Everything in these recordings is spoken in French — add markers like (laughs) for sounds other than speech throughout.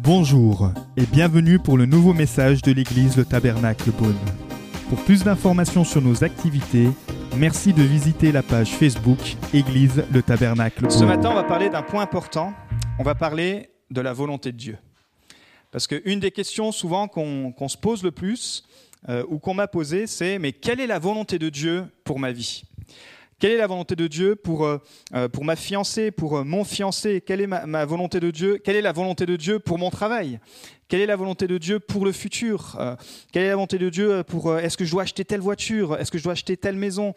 Bonjour et bienvenue pour le nouveau message de l'église Le Tabernacle Beaune. Pour plus d'informations sur nos activités, merci de visiter la page Facebook Église Le Tabernacle Ce matin, on va parler d'un point important. On va parler de la volonté de Dieu. Parce qu'une des questions souvent qu'on qu'on se pose le plus, euh, ou qu'on m'a posée, c'est mais quelle est la volonté de Dieu pour ma vie? Quelle est la volonté de Dieu pour, euh, euh, pour ma fiancée, pour euh, mon fiancé? Quelle est ma, volonté de Dieu Quelle est la volonté de Dieu pour mon travail? Quelle est la volonté de Dieu pour le futur? Quelle est la volonté de Dieu pour est-ce que je dois acheter telle voiture? Est-ce que je dois acheter telle maison?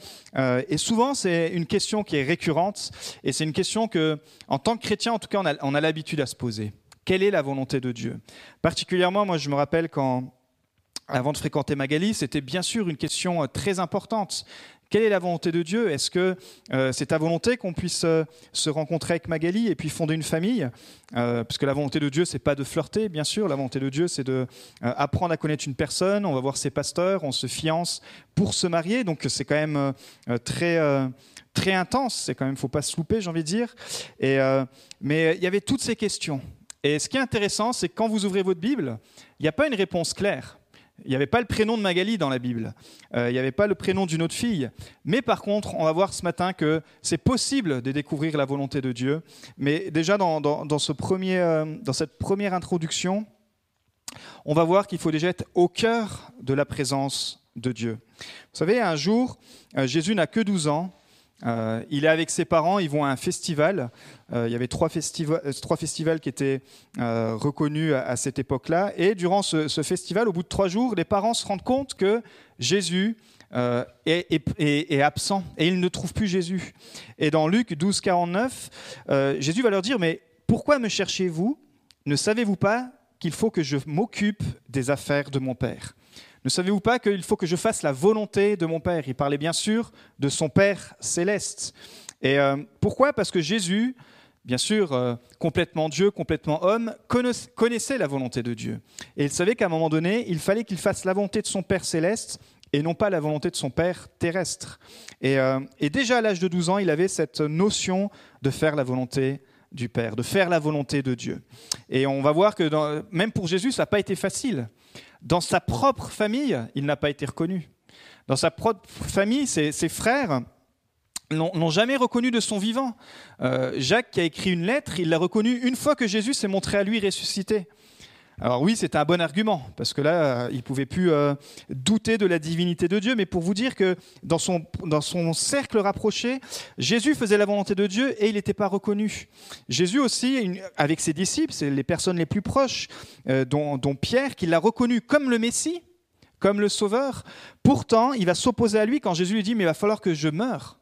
Et souvent, c'est une question qui est récurrente et c'est une question que, en tant que chrétien, en tout cas, on a, l'habitude à se poser. Quelle est la volonté de Dieu? Particulièrement, moi, je me rappelle quand, avant de fréquenter Magali, c'était bien sûr une question très importante. Quelle est la volonté de Dieu? Est-ce que euh, c'est ta volonté qu'on puisse euh, se rencontrer avec Magali et puis fonder une famille? Euh, Parce que la volonté de Dieu, c'est pas de flirter, bien sûr. La volonté de Dieu, c'est de euh, apprendre à connaître une personne. On va voir ses pasteurs, on se fiance pour se marier. Donc c'est quand même très très intense. C'est quand même, faut pas se louper, j'ai envie de dire. Mais il y avait toutes ces questions. Et ce qui est intéressant, c'est que quand vous ouvrez votre Bible, il n'y a pas une réponse claire. Il n'y avait pas le prénom de Magali dans la Bible. Euh, il n'y avait pas le prénom d'une autre fille. Mais par contre, on va voir ce matin que c'est possible de découvrir la volonté de Dieu. Mais déjà, dans, ce premier, euh, dans cette première introduction, on va voir qu'il faut déjà être au cœur de la présence de Dieu. Vous savez, un jour, euh, Jésus n'a que 12 ans. Euh, il est avec ses parents, ils vont à un festival. Euh, il y avait trois, euh, trois festivals qui étaient reconnus à, cette époque-là. Et durant ce, festival, au bout de trois jours, les parents se rendent compte que Jésus est, est- absent et ils ne trouvent plus Jésus. Et dans Luc 12, 49, euh, Jésus va leur dire, mais pourquoi me cherchez-vous? Ne savez-vous pas qu'il faut que je m'occupe des affaires de mon Père? Ne savez-vous pas qu'il faut que je fasse la volonté de mon Père? Il parlait bien sûr de son Père céleste. Et euh, pourquoi? Parce que Jésus, bien sûr, euh, complètement Dieu, complètement homme, connaiss- connaissait la volonté de Dieu. Et il savait qu'à un moment donné, il fallait qu'il fasse la volonté de son Père céleste et non pas la volonté de son Père terrestre. Et, euh, déjà à l'âge de 12 ans, il avait cette notion de faire la volonté du Père, de faire la volonté de Dieu. Et on va voir que même pour Jésus, ça n'a pas été facile. Dans sa propre famille, il n'a pas été reconnu. Dans sa propre famille, ses, frères l'ont jamais reconnu de son vivant. Euh, Jacques, qui a écrit une lettre, il l'a reconnu une fois que Jésus s'est montré à lui ressuscité. Alors oui, c'était un bon argument, parce que là, il ne pouvait plus euh, douter de la divinité de Dieu, mais pour vous dire que dans son, cercle rapproché, Jésus faisait la volonté de Dieu et il n'était pas reconnu. Jésus aussi, avec ses disciples, c'est les personnes les plus proches, euh, dont, dont Pierre, qui l'a reconnu comme le Messie, comme le Sauveur. Pourtant, il va s'opposer à lui quand Jésus lui dit, mais il va falloir que je meure.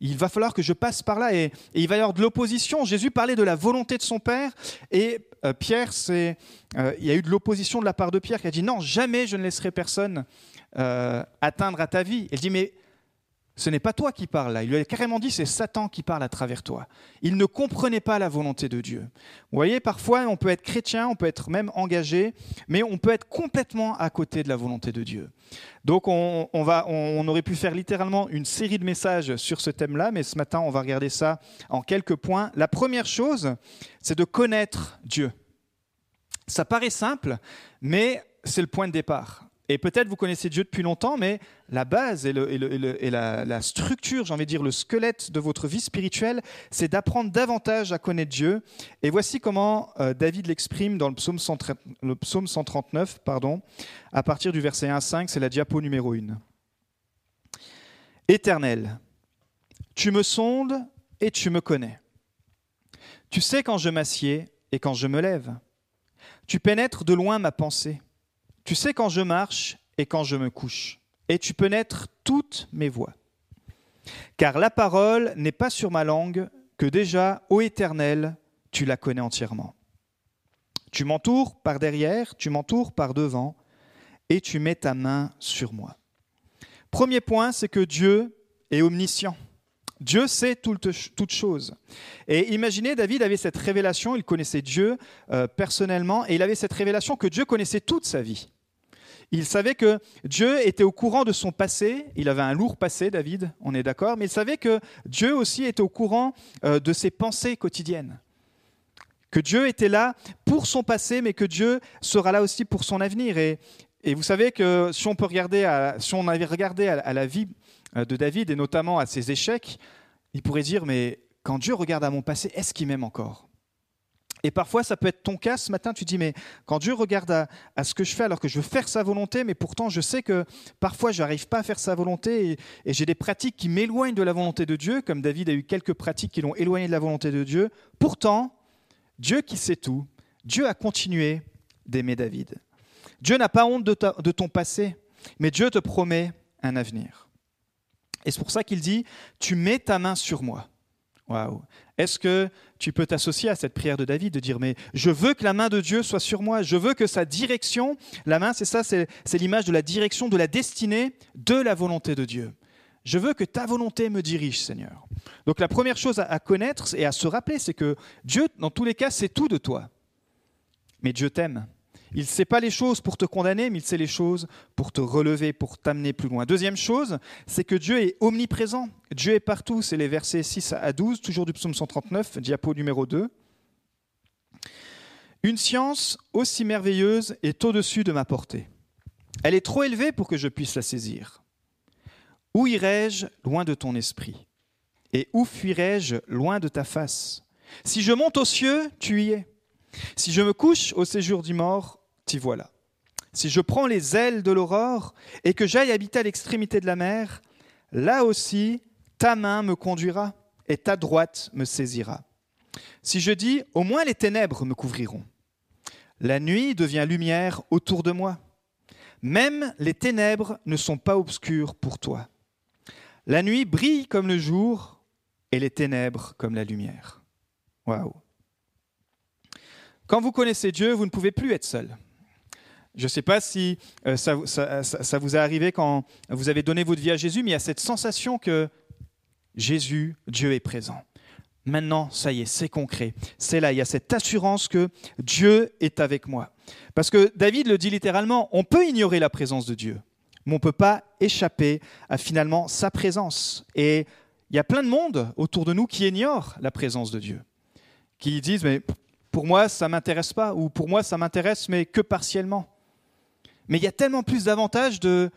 Il va falloir que je passe par là et, il va y avoir de l'opposition. Jésus parlait de la volonté de son Père et euh, Pierre, c'est, euh, il y a eu de l'opposition de la part de Pierre qui a dit non, jamais je ne laisserai personne euh, atteindre à ta vie. Il dit mais ce n'est pas toi qui parles là. Il lui a carrément dit c'est Satan qui parle à travers toi. Il ne comprenait pas la volonté de Dieu. Vous voyez, parfois on peut être chrétien, on peut être même engagé, mais on peut être complètement à côté de la volonté de Dieu. Donc on, va, on aurait pu faire littéralement une série de messages sur ce thème-là, mais ce matin on va regarder ça en quelques points. La première chose, c'est de connaître Dieu. Ça paraît simple, mais c'est le point de départ. Et peut-être vous connaissez Dieu depuis longtemps, mais la base et, la, structure, j'ai envie de dire le squelette de votre vie spirituelle, c'est d'apprendre davantage à connaître Dieu. Et voici comment euh, David l'exprime dans le psaume, 130 le psaume 139, pardon, à partir du verset 1 à 5, c'est la diapo numéro 1. Éternel, tu me sondes et tu me connais. Tu sais quand je m'assieds et quand je me lève. Tu pénètres de loin ma pensée. Tu sais quand je marche et quand je me couche. Et tu pénètres toutes mes voies. Car la parole n'est pas sur ma langue, que déjà, ô Éternel, tu la connais entièrement. Tu m'entoures par derrière, tu m'entoures par devant, et tu mets ta main sur moi. Premier point, c'est que Dieu est omniscient. Dieu sait toutes toute choses. Et imaginez, David avait cette révélation, il connaissait Dieu euh, personnellement, et il avait cette révélation que Dieu connaissait toute sa vie. Il savait que Dieu était au courant de son passé. Il avait un lourd passé, David, on est d'accord, mais il savait que Dieu aussi était au courant euh, de ses pensées quotidiennes. Que Dieu était là pour son passé, mais que Dieu sera là aussi pour son avenir. Et, vous savez que si on peut regarder, si on avait regardé à la vie euh, de David et notamment à ses échecs, il pourrait dire mais quand Dieu regarde à mon passé, est-ce qu'il m'aime encore? Et parfois, ça peut être ton cas ce matin, tu dis, mais quand Dieu regarde à, ce que je fais, alors que je veux faire sa volonté, mais pourtant je sais que parfois je n'arrive pas à faire sa volonté et, j'ai des pratiques qui m'éloignent de la volonté de Dieu, comme David a eu quelques pratiques qui l'ont éloigné de la volonté de Dieu. Pourtant, Dieu qui sait tout, Dieu a continué d'aimer David. Dieu n'a pas honte de, de ton passé, mais Dieu te promet un avenir. Et c'est pour ça qu'il dit, tu mets ta main sur moi. Waouh. Est-ce que tu peux t'associer à cette prière de David, de dire, mais je veux que la main de Dieu soit sur moi, je veux que sa direction, la main, c'est ça, c'est l'image de la direction, de la destinée de la volonté de Dieu. Je veux que ta volonté me dirige, Seigneur. Donc la première chose à connaître et à se rappeler, c'est que Dieu, dans tous les cas, c'est tout de toi. Mais Dieu t'aime. Il ne sait pas les choses pour te condamner, mais il sait les choses pour te relever, pour t'amener plus loin. Deuxième chose, c'est que Dieu est omniprésent. Dieu est partout. C'est les versets 6 à 12, toujours du psaume 139, diapo numéro 2. Une science aussi merveilleuse est au-dessus de ma portée. Elle est trop élevée pour que je puisse la saisir. Où irai-je loin de ton esprit? Et où fuirai-je loin de ta face? Si je monte aux cieux, tu y es. Si je me couche au séjour du mort, voilà. Si je prends les ailes de l'aurore et que j'aille habiter à l'extrémité de la mer, là aussi ta main me conduira et ta droite me saisira. Si je dis, au moins les ténèbres me couvriront. La nuit devient lumière autour de moi. Même les ténèbres ne sont pas obscures pour toi. La nuit brille comme le jour et les ténèbres comme la lumière. Waouh. Quand vous connaissez Dieu, vous ne pouvez plus être seul. Je ne sais pas si euh, ça, vous est arrivé quand vous avez donné votre vie à Jésus, mais il y a cette sensation que Jésus, Dieu est présent. Maintenant, ça y est, c'est concret. C'est là, il y a cette assurance que Dieu est avec moi. Parce que David le dit littéralement, on peut ignorer la présence de Dieu, mais on ne peut pas échapper à finalement sa présence. Et il y a plein de monde autour de nous qui ignorent la présence de Dieu, qui disent, mais pour moi, ça ne m'intéresse pas, ou pour moi, ça m'intéresse, mais que partiellement. Mais il y a tellement plus d'avantages de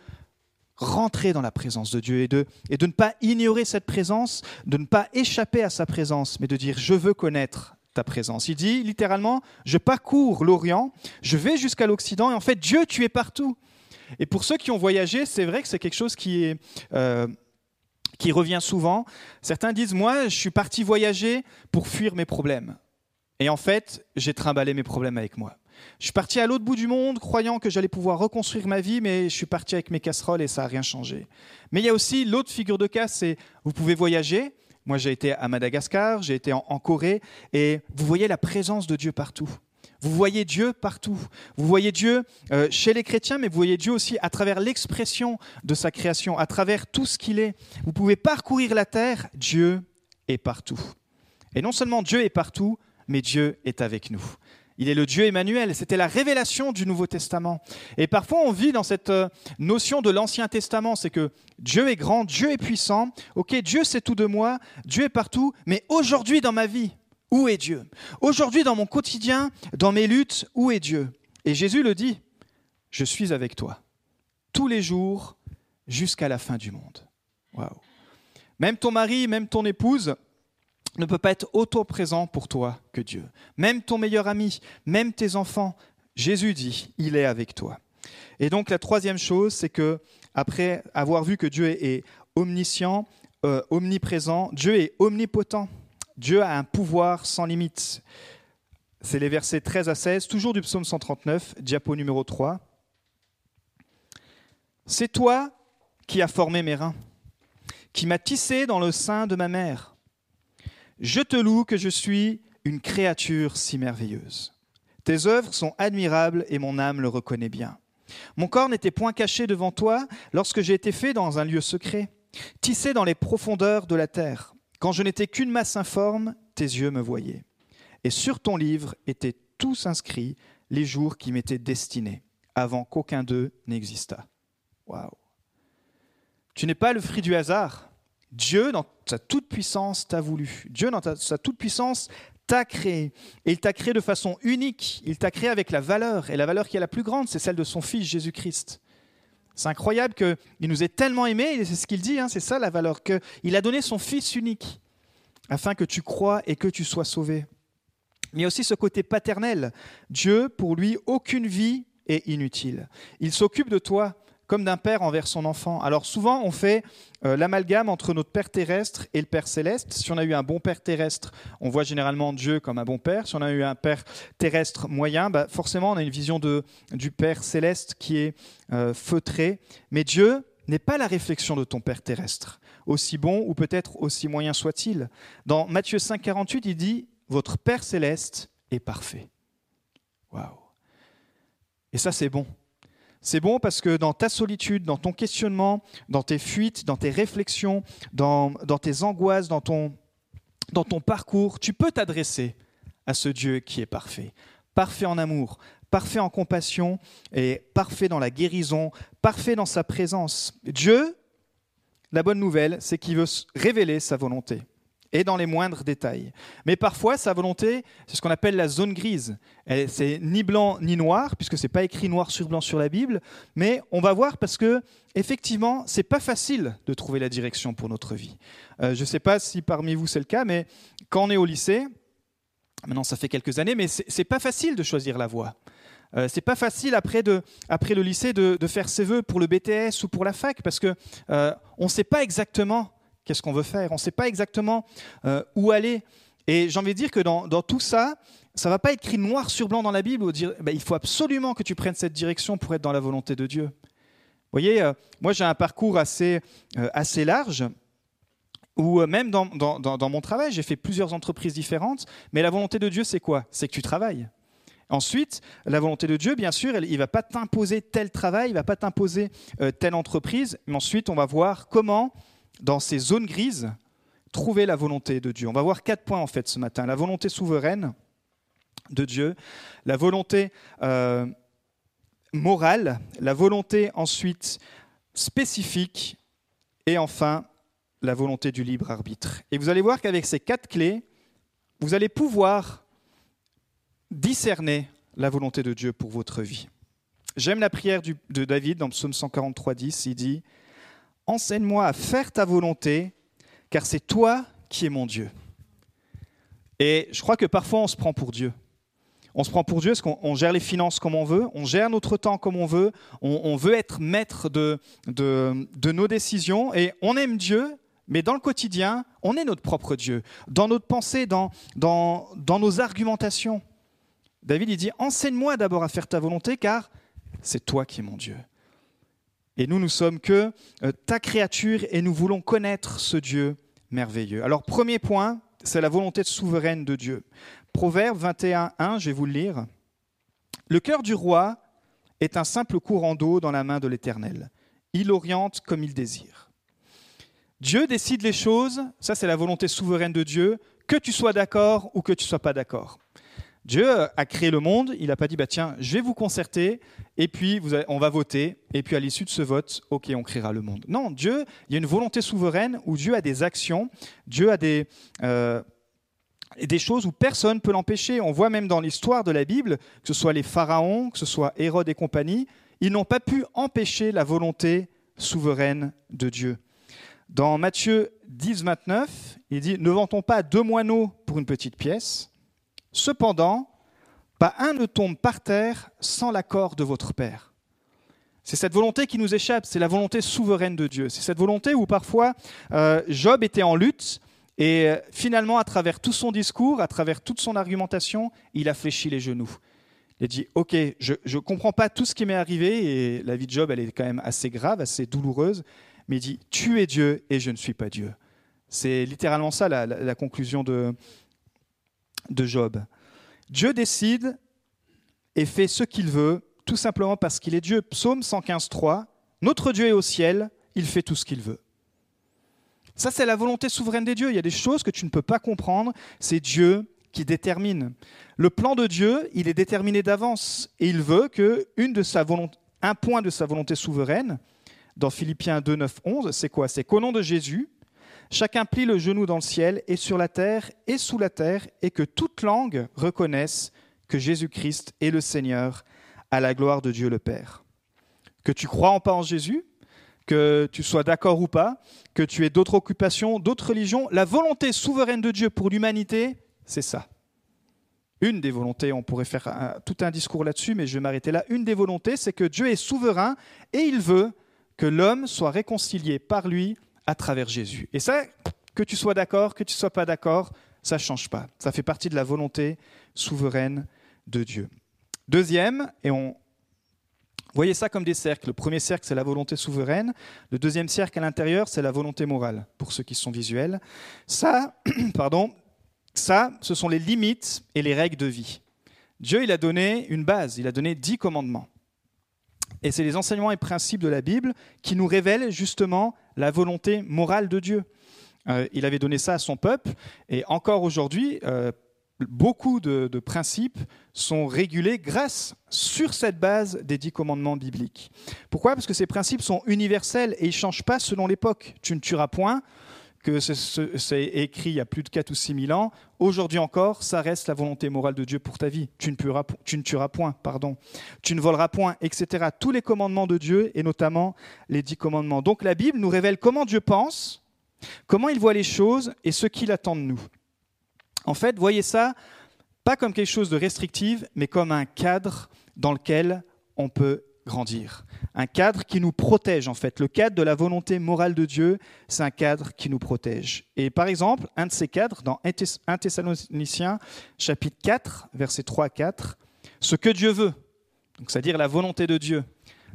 rentrer dans la présence de Dieu et de, ne pas ignorer cette présence, de ne pas échapper à sa présence, mais de dire je veux connaître ta présence. Il dit littéralement, je parcours l'Orient, je vais jusqu'à l'Occident, et en fait, Dieu, tu es partout. Et pour ceux qui ont voyagé, c'est vrai que c'est quelque chose qui, euh, qui revient souvent. Certains disent, moi, je suis parti voyager pour fuir mes problèmes. Et en fait, j'ai trimballé mes problèmes avec moi. Je suis parti à l'autre bout du monde croyant que j'allais pouvoir reconstruire ma vie, mais je suis parti avec mes casseroles et ça n'a rien changé. Mais il y a aussi l'autre figure de cas, c'est vous pouvez voyager. Moi, j'ai été à Madagascar, j'ai été en, Corée, et vous voyez la présence de Dieu partout. Vous voyez Dieu partout. Vous voyez Dieu euh, chez les chrétiens, mais vous voyez Dieu aussi à travers l'expression de sa création, à travers tout ce qu'il est. Vous pouvez parcourir la terre, Dieu est partout. Et non seulement Dieu est partout, mais Dieu est avec nous. Il est le Dieu Emmanuel. C'était la révélation du Nouveau Testament. Et parfois, on vit dans cette euh, notion de l'Ancien Testament. C'est que Dieu est grand, Dieu est puissant. Ok, Dieu sait tout de moi, Dieu est partout. Mais aujourd'hui, dans ma vie, où est Dieu? Aujourd'hui, dans mon quotidien, dans mes luttes, où est Dieu? Et Jésus le dit Je suis avec toi tous les jours jusqu'à la fin du monde. Waouh. Même ton mari, même ton épouse, ne peut pas être autant présent pour toi que Dieu. Même ton meilleur ami, même tes enfants, Jésus dit, il est avec toi. Et donc la troisième chose, c'est que après avoir vu que Dieu est omniscient, euh, omniprésent, Dieu est omnipotent. Dieu a un pouvoir sans limite. C'est les versets 13 à 16, toujours du psaume 139, diapo numéro 3. C'est toi qui as formé mes reins, qui m'as tissé dans le sein de ma mère. Je te loue que je suis une créature si merveilleuse. Tes œuvres sont admirables et mon âme le reconnaît bien. Mon corps n'était point caché devant toi lorsque j'ai été fait dans un lieu secret, tissé dans les profondeurs de la terre. Quand je n'étais qu'une masse informe, tes yeux me voyaient. Et sur ton livre étaient tous inscrits les jours qui m'étaient destinés, avant qu'aucun d'eux n'existât. Waouh. Tu n'es pas le fruit du hasard. Dieu, dans sa toute-puissance, t'a voulu. Dieu, dans sa toute-puissance, t'a créé. Et il t'a créé de façon unique. Il t'a créé avec la valeur. Et la valeur qui est la plus grande, c'est celle de son Fils Jésus-Christ. C'est incroyable qu'il nous ait tellement aimés, et c'est ce qu'il dit, hein, c'est ça la valeur, qu'il a donné son Fils unique, afin que tu crois et que tu sois sauvé. Mais aussi ce côté paternel. Dieu, pour lui, aucune vie est inutile. Il s'occupe de toi comme d'un père envers son enfant. Alors souvent, on fait euh, l'amalgame entre notre Père terrestre et le Père céleste. Si on a eu un bon Père terrestre, on voit généralement Dieu comme un bon Père. Si on a eu un Père terrestre moyen, bah, forcément, on a une vision de, du Père céleste qui est euh, feutrée. Mais Dieu n'est pas la réflexion de ton Père terrestre, aussi bon ou peut-être aussi moyen soit-il. Dans Matthieu 5, 48, il dit Votre Père céleste est parfait. Waouh! Et ça, c'est bon. C'est bon parce que dans ta solitude, dans ton questionnement, dans tes fuites, dans tes réflexions, dans, tes angoisses, dans ton, dans ton parcours, tu peux t'adresser à ce Dieu qui est parfait. Parfait en amour, parfait en compassion et parfait dans la guérison, parfait dans sa présence. Dieu, la bonne nouvelle, c'est qu'il veut révéler sa volonté et dans les moindres détails. Mais parfois, sa volonté, c'est ce qu'on appelle la zone grise. C'est ni blanc ni noir, puisque ce n'est pas écrit noir sur blanc sur la Bible, mais on va voir parce que, effectivement, c'est pas facile de trouver la direction pour notre vie. Euh, je ne sais pas si parmi vous c'est le cas, mais quand on est au lycée, maintenant ça fait quelques années, mais c'est pas facile de choisir la voie. Euh, c'est pas facile après, de, après le lycée de, faire ses vœux pour le BTS ou pour la fac parce que euh, on ne sait pas exactement qu'est-ce qu'on veut faire, on ne sait pas exactement euh, où aller. Et j'ai envie de dire que dans, tout ça, ça ne va pas être écrit noir sur blanc dans la Bible où dire bah, il faut absolument que tu prennes cette direction pour être dans la volonté de Dieu. Vous voyez, euh, moi j'ai un parcours assez, euh, assez large où même dans, dans mon travail, j'ai fait plusieurs entreprises différentes, mais la volonté de Dieu, c'est quoi? C'est que tu travailles. Ensuite, la volonté de Dieu, bien sûr, il ne va pas t'imposer tel travail, il ne va pas t'imposer telle entreprise, mais ensuite, on va voir comment dans ces zones grises, trouver la volonté de Dieu. On va voir quatre points en fait ce matin. La volonté souveraine de Dieu, la volonté euh, morale, la volonté ensuite spécifique et enfin la volonté du libre arbitre. Et vous allez voir qu'avec ces quatre clés, vous allez pouvoir discerner la volonté de Dieu pour votre vie. J'aime la prière de David dans le psaume 143, 10. Il dit Enseigne-moi à faire ta volonté, car c'est toi qui es mon Dieu. Et je crois que parfois on se prend pour Dieu. On se prend pour Dieu parce qu'on gère les finances comme on veut, on gère notre temps comme on veut, on, veut être maître de, de, nos décisions et on aime Dieu, mais dans le quotidien, on est notre propre Dieu. Dans notre pensée, dans, dans, dans nos argumentations. David, il dit, enseigne-moi d'abord à faire ta volonté, car c'est toi qui es mon Dieu. Et nous, nous sommes que euh, ta créature et nous voulons connaître ce Dieu merveilleux. Alors, premier point, c'est la volonté souveraine de Dieu. Proverbe 21, 1, je vais vous le lire. Le cœur du roi est un simple courant d'eau dans la main de l'Éternel. Il oriente comme il désire. Dieu décide les choses, ça c'est la volonté souveraine de Dieu, que tu sois d'accord ou que tu sois pas d'accord. Dieu a créé le monde, il n'a pas dit bah tiens, je vais vous concerter et puis on va voter et puis à l'issue de ce vote, OK, on créera le monde. Non, Dieu, il y a une volonté souveraine où Dieu a des actions, Dieu a des euh, des choses où personne ne peut l'empêcher. On voit même dans l'histoire de la Bible, que ce soit les pharaons, que ce soit Hérode et compagnie, ils n'ont pas pu empêcher la volonté souveraine de Dieu. Dans Matthieu 10, 29, il dit Ne vantons pas deux moineaux pour une petite pièce Cependant, pas un ne tombe par terre sans l'accord de votre Père. C'est cette volonté qui nous échappe, c'est la volonté souveraine de Dieu. C'est cette volonté où parfois euh, Job était en lutte et euh, finalement, à travers tout son discours, à travers toute son argumentation, il a fléchi les genoux. Il a dit, OK, je ne comprends pas tout ce qui m'est arrivé, et la vie de Job, elle est quand même assez grave, assez douloureuse, mais il dit, tu es Dieu et je ne suis pas Dieu. C'est littéralement ça la conclusion de, de Job. Dieu décide et fait ce qu'il veut, tout simplement parce qu'il est Dieu. Psaume 115.3, notre Dieu est au ciel, il fait tout ce qu'il veut. Ça, c'est la volonté souveraine des dieux. Il y a des choses que tu ne peux pas comprendre. C'est Dieu qui détermine. Le plan de Dieu, il est déterminé d'avance et il veut que une de sa un point de sa volonté souveraine, dans Philippiens 2, 9, 11, c'est quoi? C'est qu'au nom de Jésus, chacun plie le genou dans le ciel et sur la terre et sous la terre, et que toute langue reconnaisse que Jésus-Christ est le Seigneur, à la gloire de Dieu le Père. Que tu crois ou pas en Jésus, que tu sois d'accord ou pas, que tu aies d'autres occupations, d'autres religions, la volonté souveraine de Dieu pour l'humanité, c'est ça. Une des volontés, on pourrait faire tout un discours là-dessus, mais je vais m'arrêter là. Une des volontés, c'est que Dieu est souverain et il veut que l'homme soit réconcilié par lui à travers Jésus. Et ça, que tu sois d'accord, que tu ne sois pas d'accord, ça ne change pas. Ça fait partie de la volonté souveraine de Dieu. Deuxième, et on, Voyez ça comme des cercles. Le premier cercle, c'est la volonté souveraine. Le deuxième cercle à l'intérieur, c'est la volonté morale, pour ceux qui sont visuels. Ça, (clears throat) pardon, ça, ce sont les limites et les règles de vie. Dieu, il a donné une base, il a donné dix commandements. Et c'est les enseignements et principes de la Bible qui nous révèlent justement la volonté morale de Dieu. Euh, il avait donné ça à son peuple, et encore aujourd'hui, euh, beaucoup de, principes sont régulés grâce, sur cette base des dix commandements bibliques. Pourquoi? Parce que ces principes sont universels et ils ne changent pas selon l'époque. Tu ne tueras point, que c'est écrit il y a plus de 4 ou 6 000 ans. Aujourd'hui encore, ça reste la volonté morale de Dieu pour ta vie. Tu ne, tu ne tueras point, pardon. Tu ne voleras point, etc. Tous les commandements de Dieu et notamment les dix commandements. Donc la Bible nous révèle comment Dieu pense, comment il voit les choses et ce qu'il attend de nous. En fait, voyez ça pas comme quelque chose de restrictif, mais comme un cadre dans lequel on peut grandir. Un cadre qui nous protège, en fait. Le cadre de la volonté morale de Dieu, c'est un cadre qui nous protège. Et par exemple, un de ces cadres, dans 1 Thessaloniciens, chapitre 4, versets 3 à 4, ce que Dieu veut, c'est-à-dire la volonté de Dieu.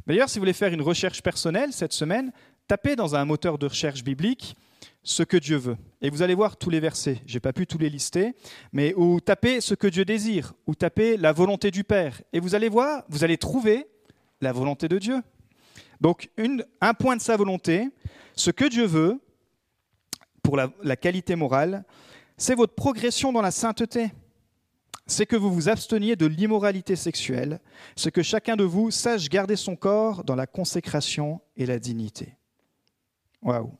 D'ailleurs, si vous voulez faire une recherche personnelle cette semaine, tapez dans un moteur de recherche biblique ce que Dieu veut. Et vous allez voir tous les versets, je n'ai pas pu tous les lister, mais ou tapez ce que Dieu désire, ou tapez la volonté du Père. Et vous allez voir, vous allez trouver la volonté de Dieu. Donc un point de sa volonté, ce que Dieu veut pour la, la qualité morale, c'est votre progression dans la sainteté. C'est que vous vous absteniez de l'immoralité sexuelle, c'est que chacun de vous sache garder son corps dans la consécration et la dignité. Waouh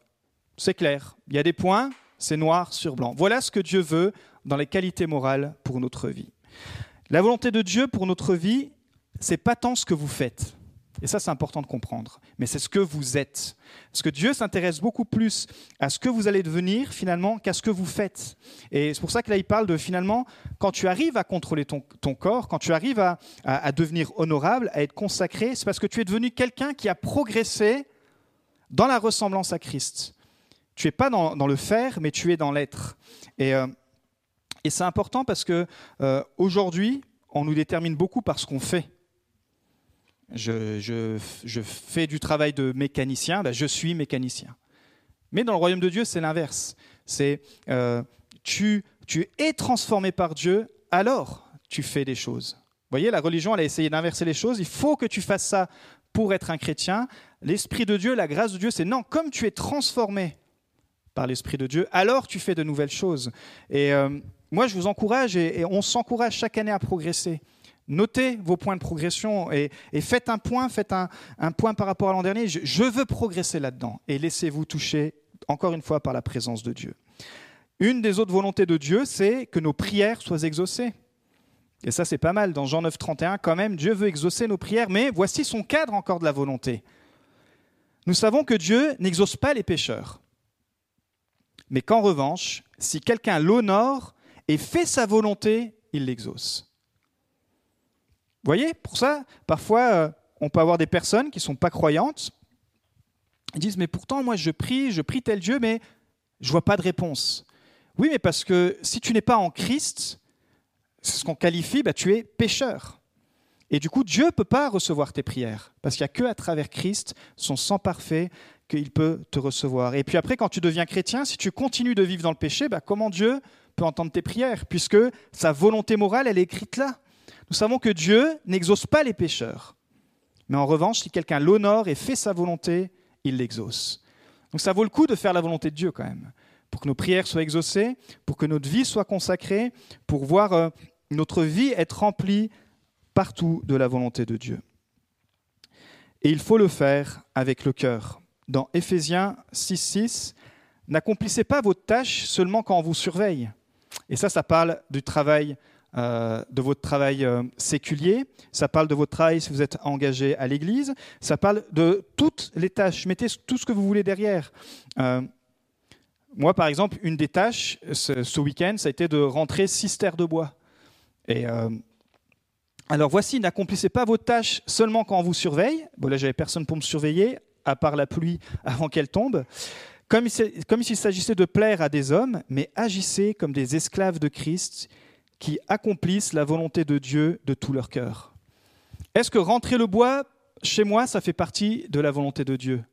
c'est clair. Il y a des points, c'est noir sur blanc. Voilà ce que Dieu veut dans les qualités morales pour notre vie. La volonté de Dieu pour notre vie, c'est pas tant ce que vous faites. Et ça, c'est important de comprendre. Mais c'est ce que vous êtes. Parce que Dieu s'intéresse beaucoup plus à ce que vous allez devenir, finalement, qu'à ce que vous faites. Et c'est pour ça que là, il parle de, finalement, quand tu arrives à contrôler ton, corps, quand tu arrives à, devenir honorable, à être consacré, c'est parce que tu es devenu quelqu'un qui a progressé dans la ressemblance à Christ. Tu n'es pas dans, le faire, mais tu es dans l'être. Et, euh, c'est important parce que euh, aujourd'hui, on nous détermine beaucoup par ce qu'on fait. Je, fais du travail de mécanicien, ben, je suis mécanicien. Mais dans le royaume de Dieu, c'est l'inverse. C'est euh, tu, tu es transformé par Dieu, alors tu fais des choses. Vous voyez, la religion, elle a essayé d'inverser les choses. Il faut que tu fasses ça pour être un chrétien. L'Esprit de Dieu, la grâce de Dieu, c'est non, comme tu es transformé par l'Esprit de Dieu, alors tu fais de nouvelles choses. Et euh, moi, je vous encourage, et, on s'encourage chaque année à progresser. Notez vos points de progression et, faites un point, faites un, point par rapport à l'an dernier. Je, veux progresser là-dedans et laissez-vous toucher, encore une fois, par la présence de Dieu. Une des autres volontés de Dieu, c'est que nos prières soient exaucées. Et ça, c'est pas mal. Dans Jean 9, 31, quand même, Dieu veut exaucer nos prières, mais voici son cadre encore de la volonté. Nous savons que Dieu n'exauce pas les pécheurs mais qu'en revanche, si quelqu'un l'honore et fait sa volonté, il l'exauce. Vous voyez, pour ça, parfois, euh, on peut avoir des personnes qui ne sont pas croyantes, ils disent, mais pourtant, moi, je prie, je prie tel Dieu, mais je ne vois pas de réponse. Oui, mais parce que si tu n'es pas en Christ, c'est ce qu'on qualifie, bah, tu es pécheur. Et du coup, Dieu ne peut pas recevoir tes prières, parce qu'il n'y a que à travers Christ, son sang parfait, qu'il peut te recevoir. Et puis après, quand tu deviens chrétien, si tu continues de vivre dans le péché, bah, comment Dieu peut entendre tes prières Puisque sa volonté morale, elle est écrite là? Nous savons que Dieu n'exauce pas les pécheurs. Mais en revanche, si quelqu'un l'honore et fait sa volonté, il l'exauce. Donc ça vaut le coup de faire la volonté de Dieu quand même. pour que nos prières soient exaucées, pour que notre vie soit consacrée, pour voir euh, notre vie être remplie partout de la volonté de Dieu. Et il faut le faire avec le cœur. Dans Éphésiens 6.6, n'accomplissez pas votre tâche seulement quand on vous surveille. Et ça, ça parle du travail, euh, de votre travail euh, séculier, ça parle de votre travail si vous êtes engagé à l'église, ça parle de toutes les tâches. Mettez tout ce que vous voulez derrière. Euh, moi, par exemple, une des tâches ce, week-end, ça a été de rentrer six terres de bois. Et alors voici, n'accomplissez pas vos tâches seulement quand on vous surveille. Bon, là, j'avais personne pour me surveiller, à part la pluie (laughs) avant qu'elle tombe. Comme s'il s'agissait de plaire à des hommes, mais agissez comme des esclaves de Christ qui accomplissent la volonté de Dieu de tout leur cœur. Est-ce que rentrer le bois chez moi, ça fait partie de la volonté de Dieu?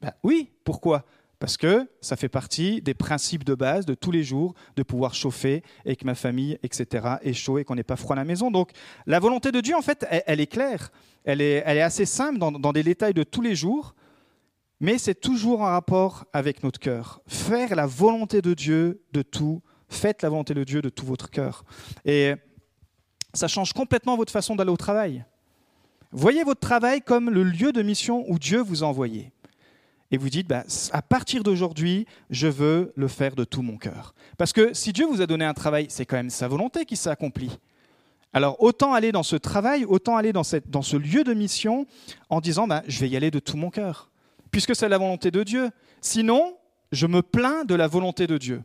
Ben Oui, pourquoi? Parce que ça fait partie des principes de base de tous les jours, de pouvoir chauffer et que ma famille, etc., est chaud et qu'on n'ait pas froid à la maison. Donc la volonté de Dieu, en fait, elle, est claire, elle est, elle est, assez simple dans, dans des détails de tous les jours mais c'est toujours en rapport avec notre cœur. Faire la volonté de Dieu de tout, faites la volonté de Dieu de tout votre cœur. Et ça change complètement votre façon d'aller au travail. Voyez votre travail comme le lieu de mission où Dieu vous a envoyé. Et vous dites, bah, à partir d'aujourd'hui, je veux le faire de tout mon cœur. Parce que si Dieu vous a donné un travail, c'est quand même sa volonté qui s'accomplit. Alors autant aller dans ce travail, autant aller dans, ce lieu de mission en disant, bah, je vais y aller de tout mon cœur puisque c'est la volonté de Dieu. Sinon, je me plains de la volonté de Dieu,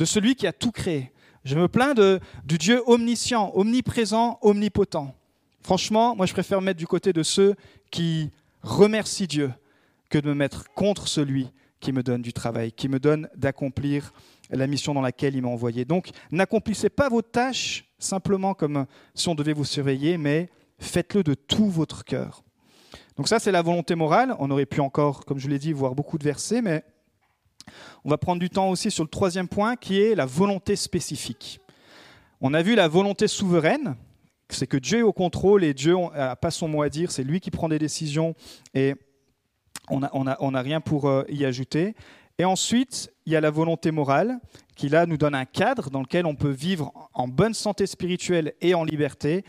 de celui qui a tout créé. Je me plains de, du Dieu omniscient, omniprésent, omnipotent. Franchement, moi je préfère me mettre du côté de ceux qui remercient Dieu que de me mettre contre celui qui me donne du travail, qui me donne d'accomplir la mission dans laquelle il m'a envoyé. Donc n'accomplissez pas vos tâches simplement comme si on devait vous surveiller, mais faites-le de tout votre cœur. Donc ça, c'est la volonté morale. On aurait pu encore, comme je l'ai dit, voir beaucoup de versets, mais on va prendre du temps aussi sur le troisième point, qui est la volonté spécifique. On a vu la volonté souveraine, c'est que Dieu est au contrôle et Dieu n'a pas son mot à dire, c'est lui qui prend des décisions et on n'a rien pour euh, y ajouter. Et ensuite, il y a la volonté morale, qui là nous donne un cadre dans lequel on peut vivre en bonne santé spirituelle et en liberté.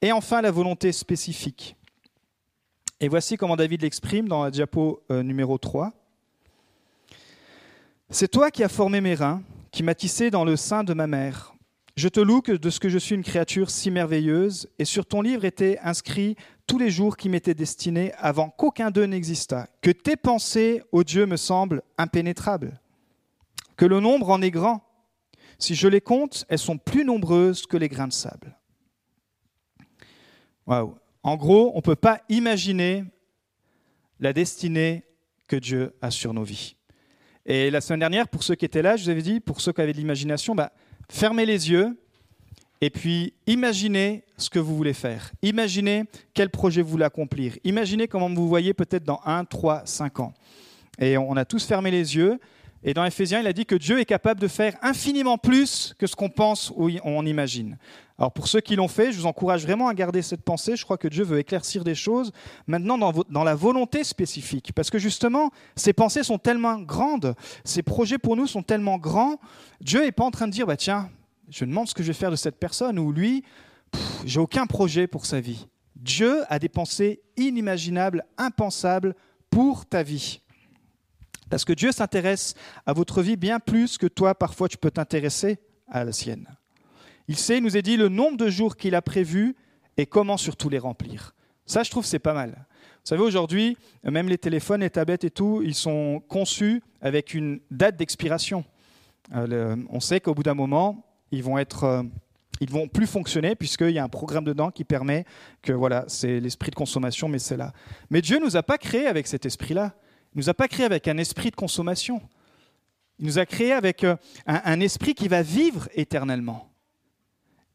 Et enfin, la volonté spécifique. Et voici comment David l'exprime dans la diapo euh, numéro 3. C'est toi qui as formé mes reins, qui m'as tissé dans le sein de ma mère. Je te loue de ce que je suis une créature si merveilleuse, et sur ton livre étaient inscrits tous les jours qui m'étaient destinés avant qu'aucun d'eux n'existât. Que tes pensées, ô Dieu, me semblent impénétrables. Que le nombre en est grand. Si je les compte, elles sont plus nombreuses que les grains de sable. Waouh! En gros, on ne peut pas imaginer la destinée que Dieu a sur nos vies. Et la semaine dernière, pour ceux qui étaient là, je vous avais dit, pour ceux qui avaient de l'imagination, bah, fermez les yeux et puis imaginez ce que vous voulez faire. Imaginez quel projet vous voulez accomplir. Imaginez comment vous voyez peut-être dans 1, 3, 5 ans. Et on a tous fermé les yeux. Et dans Ephésiens, il a dit que Dieu est capable de faire infiniment plus que ce qu'on pense ou on imagine. Alors pour ceux qui l'ont fait, je vous encourage vraiment à garder cette pensée. Je crois que Dieu veut éclaircir des choses maintenant dans, la volonté spécifique. Parce que justement, ces pensées sont tellement grandes, ces projets pour nous sont tellement grands. Dieu n'est pas en train de dire, bah tiens, je demande ce que je vais faire de cette personne ou lui, j'ai aucun projet pour sa vie. Dieu a des pensées inimaginables, impensables pour ta vie. Parce que Dieu s'intéresse à votre vie bien plus que toi, parfois, tu peux t'intéresser à la sienne. Il sait, il nous est dit, le nombre de jours qu'il a prévus et comment surtout les remplir. Ça, je trouve, c'est pas mal. Vous savez, aujourd'hui, même les téléphones, les tablettes et tout, ils sont conçus avec une date d'expiration. Euh, on sait qu'au bout d'un moment, ils vont être, euh, vont plus fonctionner puisqu'il y a un programme dedans qui permet que voilà, c'est l'esprit de consommation, mais c'est là. Mais Dieu nous a pas créé avec cet esprit-là. Il nous a pas créé avec un esprit de consommation. Il nous a créé avec euh, un esprit qui va vivre éternellement.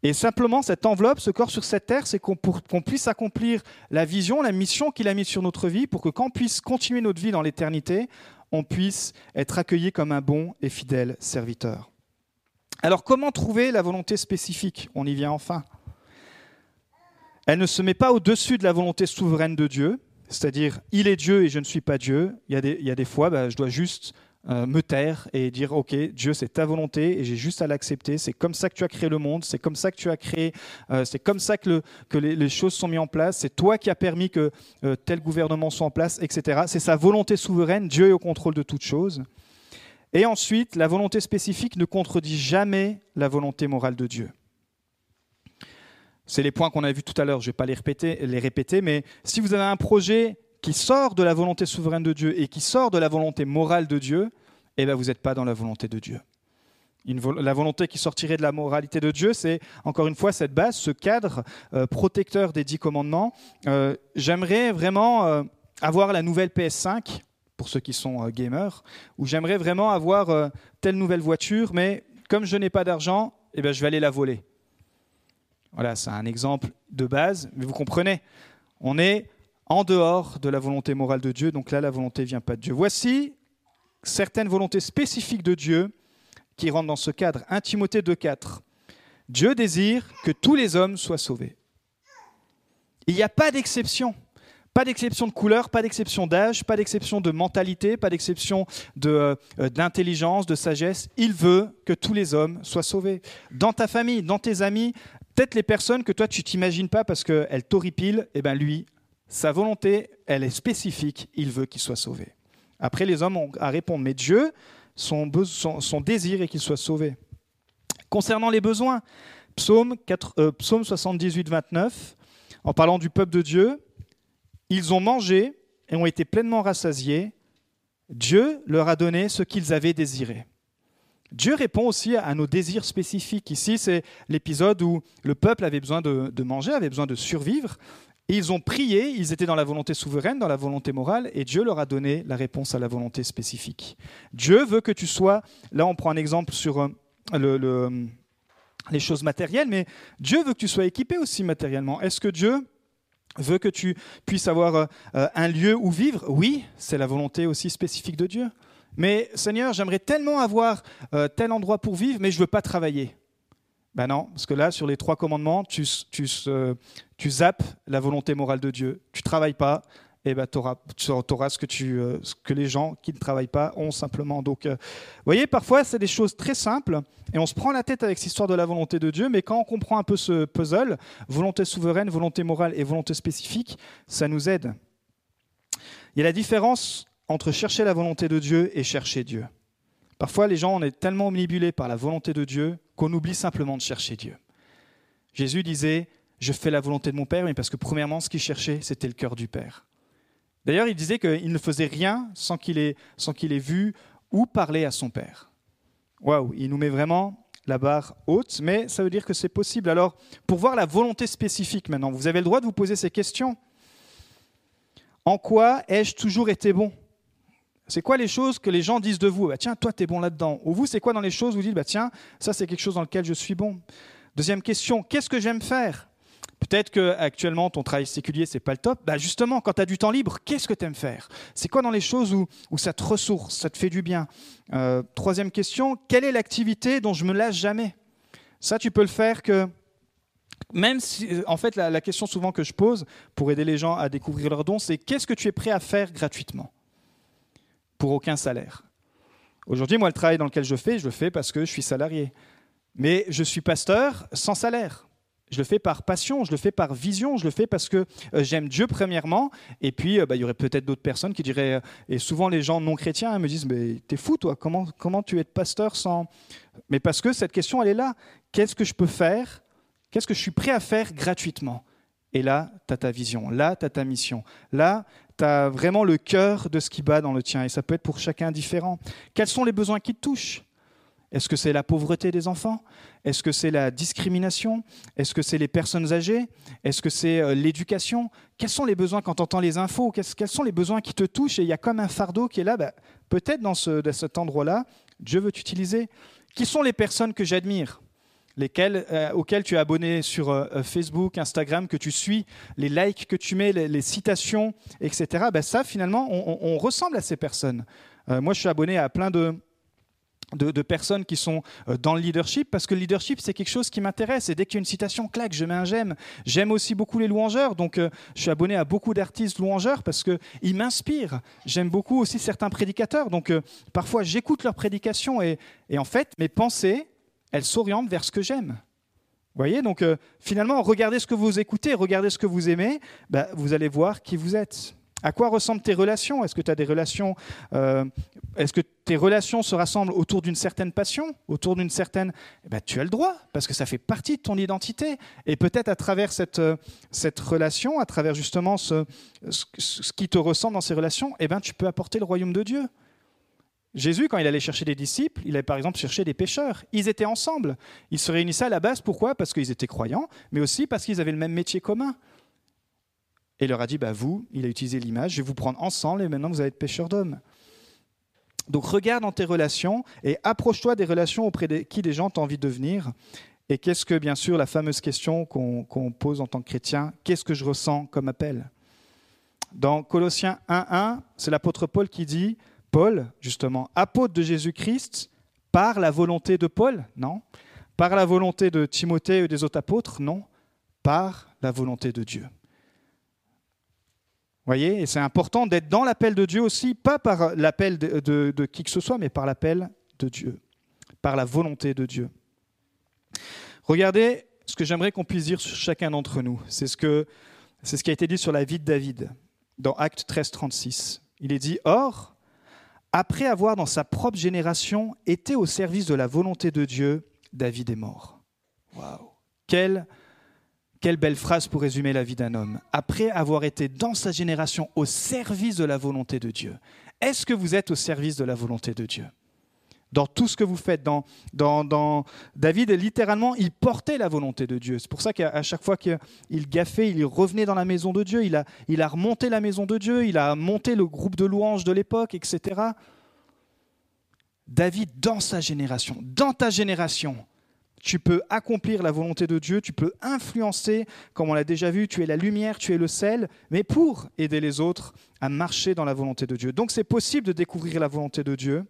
Et simplement, cette enveloppe, ce corps sur cette terre, c'est qu'on puisse accomplir la vision, la mission qu'il a mise sur notre vie, pour que quand on puisse continuer notre vie dans l'éternité, on puisse être accueilli comme un bon et fidèle serviteur. Alors comment trouver la volonté spécifique? On y vient enfin. Elle ne se met pas au-dessus de la volonté souveraine de Dieu, c'est-à-dire il est Dieu et je ne suis pas Dieu. Il y a des, il y a des fois, bah, je dois juste euh, me taire et dire ok Dieu c'est ta volonté et j'ai juste à l'accepter. C'est comme ça que tu as créé le monde. C'est comme ça que tu as créé euh, c'est comme ça que, que les, choses sont mises en place. C'est toi qui as permis que euh, tel gouvernement soit en place etc c'est sa volonté souveraine. Dieu est au contrôle de toutes choses. Et ensuite la volonté spécifique ne contredit jamais la volonté morale de Dieu c'est les points qu'on a vus tout à l'heure je ne vais pas les répéter, les répéter mais si vous avez un projet qui sort de la volonté souveraine de Dieu et qui sort de la volonté morale de Dieu, eh bien vous n'êtes pas dans la volonté de Dieu. la volonté qui sortirait de la moralité de Dieu, c'est encore une fois cette base, ce cadre euh, protecteur des dix commandements. Euh, j'aimerais vraiment euh, avoir la nouvelle PS5, pour ceux qui sont gamers, ou j'aimerais vraiment avoir telle nouvelle voiture, mais comme je n'ai pas d'argent, eh bien, je vais aller la voler. Voilà, c'est un exemple de base, mais vous comprenez, on est en dehors de la volonté morale de Dieu. Donc là, la volonté ne vient pas de Dieu. Voici certaines volontés spécifiques de Dieu qui rentrent dans ce cadre. 1 Timothée 2.4. Dieu désire que tous les hommes soient sauvés. Il n'y a pas d'exception. Pas d'exception de couleur, pas d'exception d'âge, pas d'exception de mentalité, pas d'exception euh, d'intelligence, de, de sagesse. Il veut que tous les hommes soient sauvés. Dans ta famille, dans tes amis, peut-être les personnes que toi tu t'imagines pas parce qu'elles t'horripilent, eh ben lui, sa volonté, elle est spécifique, il veut qu'il soit sauvé. Après, les hommes ont à répondre, mais Dieu, son, désir est qu'il soit sauvé. Concernant les besoins, psaume, 78, 29, euh, en parlant du peuple de Dieu, ils ont mangé et ont été pleinement rassasiés. Dieu leur a donné ce qu'ils avaient désiré. Dieu répond aussi à nos désirs spécifiques. Ici, c'est l'épisode où le peuple avait besoin de, manger, avait besoin de survivre, ils ont prié, ils étaient dans la volonté souveraine, dans la volonté morale, et Dieu leur a donné la réponse à la volonté spécifique. Dieu veut que tu sois, là on prend un exemple sur euh, les choses matérielles, mais Dieu veut que tu sois équipé aussi matériellement. Est-ce que Dieu veut que tu puisses avoir euh, un lieu où vivre? Oui, c'est la volonté aussi spécifique de Dieu. Mais Seigneur, j'aimerais tellement avoir euh, tel endroit pour vivre, mais je ne veux pas travailler. Ben non, parce que là, sur les trois commandements, tu, tu, tu zappes la volonté morale de Dieu. Tu travailles pas, et ben tu auras, ce, que euh, ce que les gens qui ne travaillent pas ont simplement. Donc, euh, vous voyez, parfois, c'est des choses très simples, et on se prend la tête avec cette histoire de la volonté de Dieu, mais quand on comprend un peu ce puzzle, volonté souveraine, volonté morale et volonté spécifique, ça nous aide. Il y a la différence entre chercher la volonté de Dieu et chercher Dieu. Parfois, les gens, on est tellement omnibulés par la volonté de Dieu qu'on oublie simplement de chercher Dieu. Jésus disait, je fais la volonté de mon Père, mais parce que premièrement, ce qu'il cherchait, c'était le cœur du Père. D'ailleurs, il disait qu'il ne faisait rien sans qu'il ait, ait vu ou parlé à son Père. Waouh, il nous met vraiment la barre haute, mais ça veut dire que c'est possible. Alors, pour voir la volonté spécifique maintenant, vous avez le droit de vous poser ces questions. En quoi ai-je toujours été bon? C'est quoi les choses que les gens disent de vous? Bah, Tiens, toi, tu es bon là-dedans. Ou vous, c'est quoi dans les choses où vous dites bah, Tiens, ça, c'est quelque chose dans lequel je suis bon Deuxième question Qu'est-ce que j'aime faire? Peut-être qu'actuellement, ton travail séculier, c'est pas le top. Bah justement, quand tu as du temps libre, qu'est-ce que tu aimes faire? C'est quoi dans les choses où, où, ça te ressource, ça te fait du bien? Euh, Troisième question Quelle est l'activité dont je me lâche jamais? Ça, tu peux le faire que. Même si, en fait, la question souvent que je pose pour aider les gens à découvrir leurs dons, c'est qu'est-ce que tu es prêt à faire gratuitement? Pour aucun salaire. Aujourd'hui, moi, le travail dans lequel je fais, je le fais parce que je suis salarié. Mais je suis pasteur sans salaire. Je le fais par passion, je le fais par vision, je le fais parce que euh, j'aime Dieu premièrement. Et puis, euh, bah, il y aurait peut-être d'autres personnes qui diraient, euh, et souvent les gens non chrétiens me disent, mais t'es fou toi, comment, comment tu es pasteur sans... Mais parce que cette question, elle est là. Qu'est-ce que je peux faire? Qu'est-ce que je suis prêt à faire gratuitement? Et là, tu as ta vision, là, tu as ta mission, là, tu as vraiment le cœur de ce qui bat dans le tien, et ça peut être pour chacun différent. Quels sont les besoins qui te touchent? Est-ce que c'est la pauvreté des enfants? Est-ce que c'est la discrimination? Est-ce que c'est les personnes âgées? Est-ce que c'est euh, l'éducation? Quels sont les besoins quand tu entends les infos? Quels sont les besoins qui te touchent? Et il y a comme un fardeau qui est là, bah, peut-être dans, ce, dans cet endroit-là, Dieu veut t'utiliser. Qui sont les personnes que j'admire? Lesquels, euh, auxquels tu es abonné sur euh, euh, Facebook, Instagram, que tu suis, les likes que tu mets, les, citations, etc. Ben ça, finalement, on, ressemble à ces personnes. moi, je suis abonné à plein de, de, personnes qui sont dans le leadership, parce que le leadership, c'est quelque chose qui m'intéresse. Et dès qu'il y a une citation, claque, je mets un j'aime. J'aime aussi beaucoup les louangeurs, donc je suis abonné à beaucoup d'artistes louangeurs parce qu'ils m'inspirent. J'aime beaucoup aussi certains prédicateurs, donc parfois j'écoute leurs prédications et, en fait, mes pensées, elles s'orientent vers ce que j'aime. Vous voyez, donc finalement, regardez ce que vous écoutez, regardez ce que vous aimez, bah, vous allez voir qui vous êtes. À quoi ressemblent tes relations? Est-ce que tu as des relations euh, Est-ce que tes relations se rassemblent autour d'une certaine passion, autour d'une certaine eh ben, Tu as le droit, parce que ça fait partie de ton identité. Et peut-être à travers cette, euh, cette relation, à travers justement ce, ce, qui te ressemble dans ces relations, eh ben, tu peux apporter le royaume de Dieu. Jésus, quand il allait chercher des disciples, il allait par exemple chercher des pêcheurs. Ils étaient ensemble. Ils se réunissaient à la base. Pourquoi? Parce qu'ils étaient croyants, mais aussi parce qu'ils avaient le même métier commun et il leur a dit, bah, vous, il a utilisé l'image, je vais vous prendre ensemble et maintenant vous allez être pêcheurs d'hommes. Donc regarde dans tes relations et approche-toi des relations auprès de qui des gens ont envie de devenir. Et qu'est-ce que, bien sûr, la fameuse question qu'on pose en tant que chrétien, qu'est-ce que je ressens comme appel? Dans Colossiens 1.1, c'est l'apôtre Paul qui dit, Paul, justement, apôtre de Jésus-Christ, par la volonté de Paul Non. Par la volonté de Timothée et des autres apôtres Non. Par la volonté de Dieu voyez, et c'est important d'être dans l'appel de Dieu aussi, pas par l'appel de, qui que ce soit, mais par l'appel de Dieu, par la volonté de Dieu. Regardez ce que j'aimerais qu'on puisse dire sur chacun d'entre nous. C'est ce, c'est ce qui a été dit sur la vie de David dans Acte 13, 36. Il est dit Or, après avoir dans sa propre génération été au service de la volonté de Dieu, David est mort. Waouh Quelle quelle belle phrase pour résumer la vie d'un homme. Après avoir été dans sa génération au service de la volonté de Dieu, est-ce que vous êtes au service de la volonté de Dieu? Dans tout ce que vous faites. Dans, David, littéralement, il portait la volonté de Dieu. C'est pour ça qu'à chaque fois qu'il gaffait, il revenait dans la maison de Dieu. Il a, il a remonté la maison de Dieu. Il a monté le groupe de louanges de l'époque, etc. David, dans sa génération, dans ta génération, tu peux accomplir la volonté de Dieu, tu peux influencer, comme on l'a déjà vu, tu es la lumière, tu es le sel, mais pour aider les autres à marcher dans la volonté de Dieu. Donc c'est possible de découvrir la volonté de Dieu.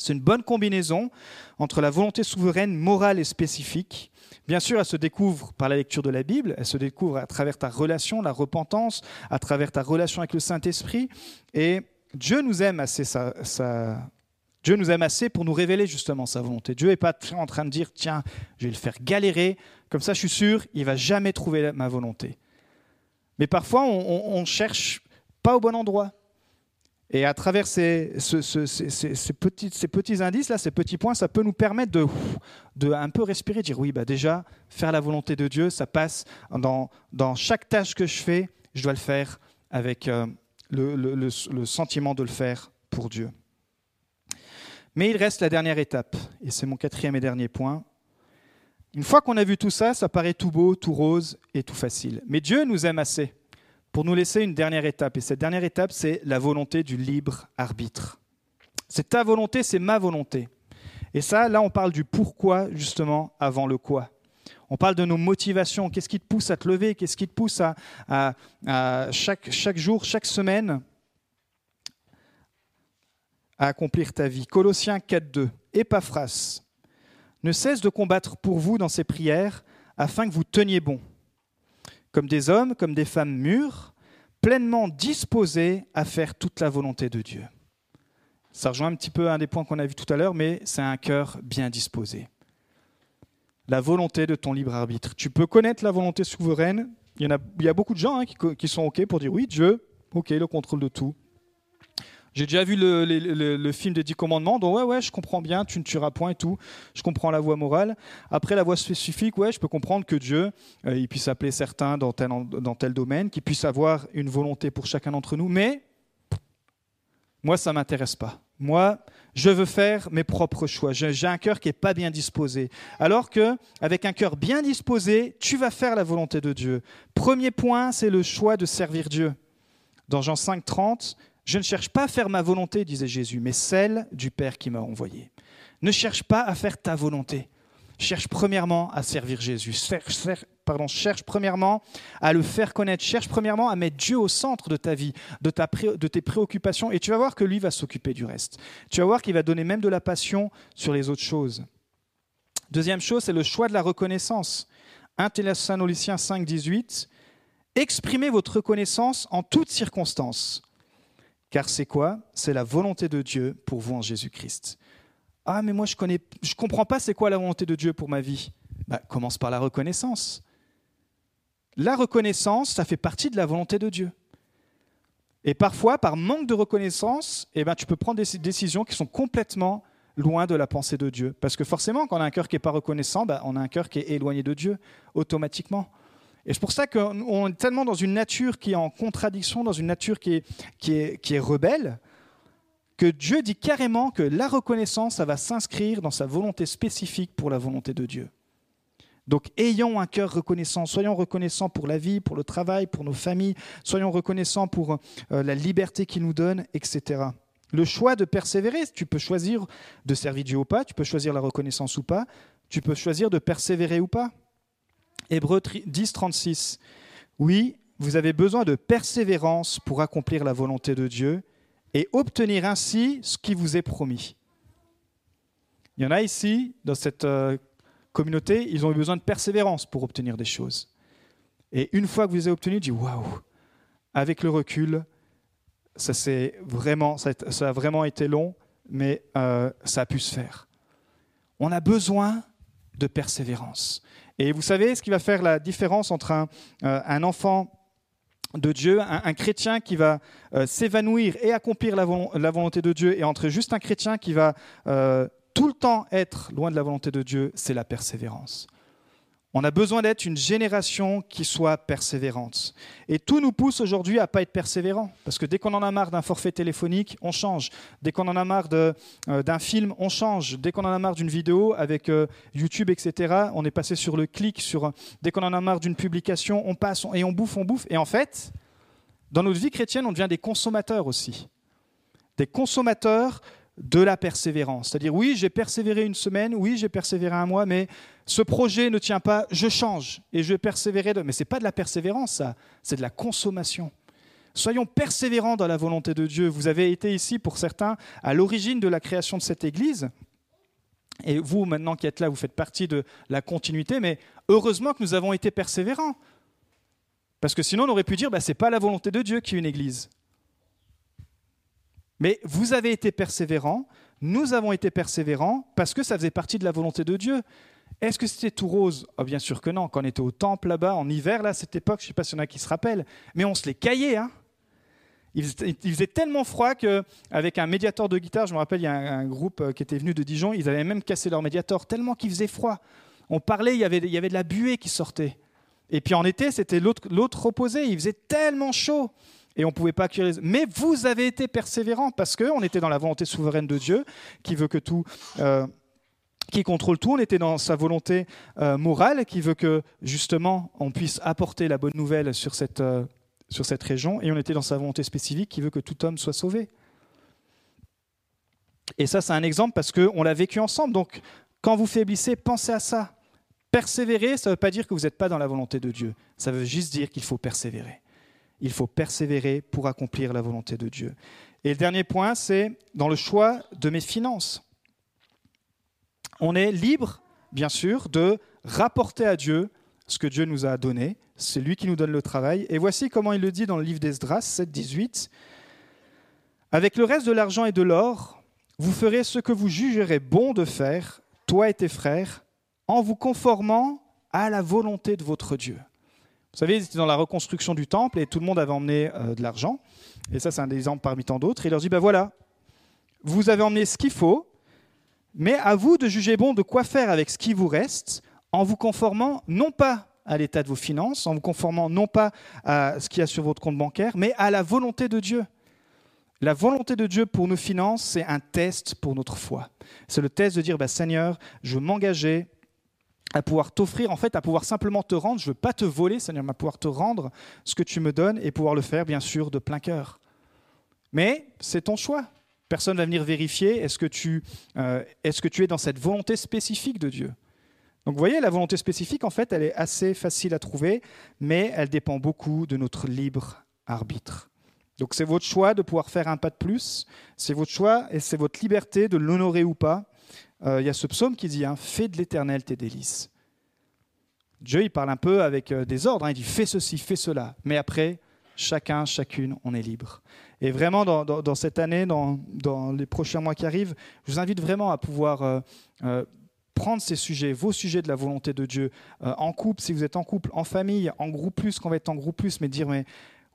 C'est une bonne combinaison entre la volonté souveraine, morale et spécifique. Bien sûr, elle se découvre par la lecture de la Bible, elle se découvre à travers ta relation, la repentance, à travers ta relation avec le Saint-Esprit. Et Dieu nous aime assez Dieu nous aime assez pour nous révéler justement sa volonté. Dieu n'est pas en train de dire, tiens, je vais le faire galérer, comme ça je suis sûr, il va jamais trouver ma volonté. Mais parfois, on, ne cherche pas au bon endroit. Et à travers ces, petits, ces petits indices-là, ces petits points, ça peut nous permettre de, de un peu respirer, dire oui, bah déjà, faire la volonté de Dieu, ça passe dans, chaque tâche que je fais, je dois le faire avec euh, le sentiment de le faire pour Dieu. Mais il reste la dernière étape, et c'est mon quatrième et dernier point. Une fois qu'on a vu tout ça, ça paraît tout beau, tout rose et tout facile. Mais Dieu nous aime assez pour nous laisser une dernière étape. Et cette dernière étape, c'est la volonté du libre arbitre. C'est ta volonté, c'est ma volonté. Et ça, là, on parle du pourquoi, justement, avant le quoi. On parle de nos motivations. Qu'est-ce qui te pousse à te lever? Qu'est-ce qui te pousse à, chaque, jour, chaque semaine, à accomplir ta vie? Colossiens 4.2. Épaphras ne cesse de combattre pour vous dans ses prières afin que vous teniez bon, comme des hommes, comme des femmes mûres, pleinement disposés à faire toute la volonté de Dieu. Ça rejoint un petit peu un des points qu'on a vu tout à l'heure, mais c'est un cœur bien disposé. La volonté de ton libre arbitre. Tu peux connaître la volonté souveraine. Il y, a, beaucoup de gens hein, qui, qui sont OK pour dire oui, Dieu, OK, le contrôle de tout. J'ai déjà vu le, film des Dix Commandements, donc ouais, ouais, je comprends bien, tu ne tueras point et tout. Je comprends la voie morale. Après, la voie spécifique, ouais, je peux comprendre que Dieu, euh, il puisse appeler certains dans tel, dans tel domaine, qu'il puisse avoir une volonté pour chacun d'entre nous, mais moi, ça ne m'intéresse pas. Moi, je veux faire mes propres choix. J'ai un cœur qui n'est pas bien disposé. Alors que, avec un cœur bien disposé, tu vas faire la volonté de Dieu. Premier point, c'est le choix de servir Dieu. Dans Jean 5, 30, je ne cherche pas à faire ma volonté, disait Jésus, mais celle du Père qui m'a envoyé. Ne cherche pas à faire ta volonté. Cherche premièrement à servir Jésus. cherche premièrement à le faire connaître. Cherche premièrement à mettre Dieu au centre de ta vie, de, ta, de tes préoccupations. Et tu vas voir que lui va s'occuper du reste. Tu vas voir qu'il va donner même de la passion sur les autres choses. Deuxième chose, c'est le choix de la reconnaissance. 1 Thessaloniciens 5, 18. Exprimez votre reconnaissance en toutes circonstances. Car c'est quoi? C'est la volonté de Dieu pour vous en Jésus-Christ. Ah, mais moi, je ne je comprends pas c'est quoi la volonté de Dieu pour ma vie. Bah, commence par la reconnaissance. La reconnaissance, ça fait partie de la volonté de Dieu. Et parfois, par manque de reconnaissance, eh ben, tu peux prendre des décisions qui sont complètement loin de la pensée de Dieu. Parce que forcément, quand on a un cœur qui n'est pas reconnaissant, bah, on a un cœur qui est éloigné de Dieu, automatiquement. Et c'est pour ça qu'on est tellement dans une nature qui est en contradiction, dans une nature qui est, rebelle, que Dieu dit carrément que la reconnaissance, ça va s'inscrire dans sa volonté spécifique pour la volonté de Dieu. Donc ayons un cœur reconnaissant, soyons reconnaissants pour la vie, pour le travail, pour nos familles, soyons reconnaissants pour euh, la liberté qu'il nous donne, etc. Le choix de persévérer, tu peux choisir de servir Dieu ou pas, tu peux choisir la reconnaissance ou pas, tu peux choisir de persévérer ou pas. Hébreu 10, 36. Oui, vous avez besoin de persévérance pour accomplir la volonté de Dieu et obtenir ainsi ce qui vous est promis. Il y en a ici, dans cette euh, communauté, ils ont eu besoin de persévérance pour obtenir des choses. Et une fois que vous les avez obtenues, dis waouh, avec le recul, ça, vraiment, ça, a vraiment été long, mais euh, ça a pu se faire. On a besoin de persévérance. Et vous savez ce qui va faire la différence entre un, euh, enfant de Dieu, un, chrétien qui va euh, s'évanouir et accomplir la, volonté de Dieu, et entre juste un chrétien qui va euh, tout le temps être loin de la volonté de Dieu, c'est la persévérance. On a besoin d'être une génération qui soit persévérante. Et tout nous pousse aujourd'hui à pas être persévérant. Parce que dès qu'on en a marre d'un forfait téléphonique, on change. Dès qu'on en a marre euh, d'un film, on change. Dès qu'on en a marre d'une vidéo avec euh, YouTube, etc., on est passé sur le clic. Sur, dès qu'on en a marre d'une publication, on passe et on bouffe, on bouffe. Et en fait, dans notre vie chrétienne, on devient des consommateurs aussi. Des consommateurs de la persévérance. C'est-à-dire, oui, j'ai persévéré une semaine, oui, j'ai persévéré un mois, mais ce projet ne tient pas, je change et je vais persévérer. Mais ce n'est pas de la persévérance, ça, c'est de la consommation. Soyons persévérants dans la volonté de Dieu. Vous avez été ici, pour certains, à l'origine de la création de cette Église. Et vous, maintenant qui êtes là, vous faites partie de la continuité, mais heureusement que nous avons été persévérants. Parce que sinon, on aurait pu dire, bah, ce n'est pas la volonté de Dieu qui est une Église. Mais vous avez été persévérants, nous avons été persévérants parce que ça faisait partie de la volonté de Dieu. Est-ce que c'était tout rose? Oh, Bien sûr que non. Quand on était au temple là-bas, en hiver, là, à cette époque, je ne sais pas s'il y en a qui se rappellent, mais on se les caillait. Hein il, faisait, tellement froid qu'avec un médiateur de guitare, je me rappelle, il y a un, groupe euh, qui était venu de Dijon, ils avaient même cassé leur médiator tellement qu'il faisait froid. On parlait, il y, avait, il y avait de la buée qui sortait. Et puis en été, c'était l'autre opposé, il faisait tellement chaud et on ne pouvait pas. Mais vous avez été persévérants parce qu'on était dans la volonté souveraine de Dieu qui veut que tout... Euh, qui contrôle tout, on était dans sa volonté euh, morale qui veut que justement on puisse apporter la bonne nouvelle sur cette, euh, sur cette région et on était dans sa volonté spécifique qui veut que tout homme soit sauvé. Et ça c'est un exemple parce qu'on l'a vécu ensemble. Donc quand vous faiblissez, pensez à ça. Persévérer, ça ne veut pas dire que vous n'êtes pas dans la volonté de Dieu. Ça veut juste dire qu'il faut persévérer il faut persévérer pour accomplir la volonté de Dieu. Et le dernier point, c'est dans le choix de mes finances. On est libre, bien sûr, de rapporter à Dieu ce que Dieu nous a donné. C'est lui qui nous donne le travail. Et voici comment il le dit dans le livre d'Esdras 7, 18. Avec le reste de l'argent et de l'or, vous ferez ce que vous jugerez bon de faire, toi et tes frères, en vous conformant à la volonté de votre Dieu. Vous savez, c'était dans la reconstruction du temple et tout le monde avait emmené euh, de l'argent. Et ça, c'est un exemple parmi tant d'autres. il leur dit, ben voilà, vous avez emmené ce qu'il faut, mais à vous de juger bon de quoi faire avec ce qui vous reste, en vous conformant non pas à l'état de vos finances, en vous conformant non pas à ce qu'il y a sur votre compte bancaire, mais à la volonté de Dieu. La volonté de Dieu pour nos finances, c'est un test pour notre foi. C'est le test de dire, bah, Seigneur, je veux m'engager à pouvoir t'offrir, en fait, à pouvoir simplement te rendre. Je ne veux pas te voler, Seigneur, mais à pouvoir te rendre ce que tu me donnes et pouvoir le faire, bien sûr, de plein cœur. Mais c'est ton choix. Personne ne va venir vérifier est-ce que, tu, euh, est-ce que tu es dans cette volonté spécifique de Dieu. Donc vous voyez, la volonté spécifique, en fait, elle est assez facile à trouver, mais elle dépend beaucoup de notre libre arbitre. Donc c'est votre choix de pouvoir faire un pas de plus, c'est votre choix et c'est votre liberté de l'honorer ou pas. Euh, il y a ce psaume qui dit hein, Fais de l'éternel tes délices. Dieu, il parle un peu avec euh, des ordres, hein, il dit Fais ceci, fais cela. Mais après, chacun, chacune, on est libre. Et vraiment, dans, cette année, dans, les prochains mois qui arrivent, je vous invite vraiment à pouvoir euh, prendre ces sujets, vos sujets de la volonté de Dieu, en couple, si vous êtes en couple, en famille, en groupe plus, qu'on va être en groupe plus, mais dire mais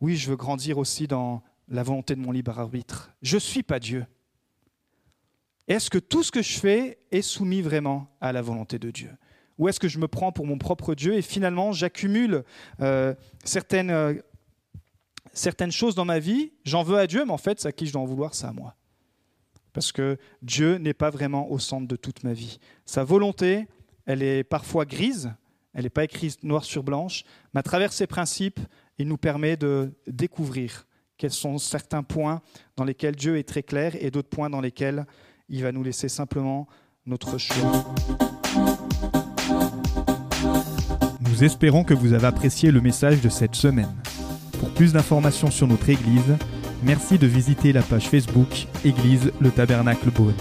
oui, je veux grandir aussi dans la volonté de mon libre arbitre. Je ne suis pas Dieu. Est-ce que tout ce que je fais est soumis vraiment à la volonté de Dieu? Ou est-ce que je me prends pour mon propre Dieu et finalement j'accumule euh, certaines, euh, certaines choses dans ma vie, j'en veux à Dieu, mais en fait, c'est à qui je dois en vouloir, c'est à moi. Parce que Dieu n'est pas vraiment au centre de toute ma vie. Sa volonté, elle est parfois grise, elle n'est pas écrite noir sur blanche, mais à travers ses principes, il nous permet de découvrir quels sont certains points dans lesquels Dieu est très clair et d'autres points dans lesquels il va nous laisser simplement notre choix. Nous espérons que vous avez apprécié le message de cette semaine. Pour plus d'informations sur notre Église, merci de visiter la page Facebook Église le Tabernacle Beaune.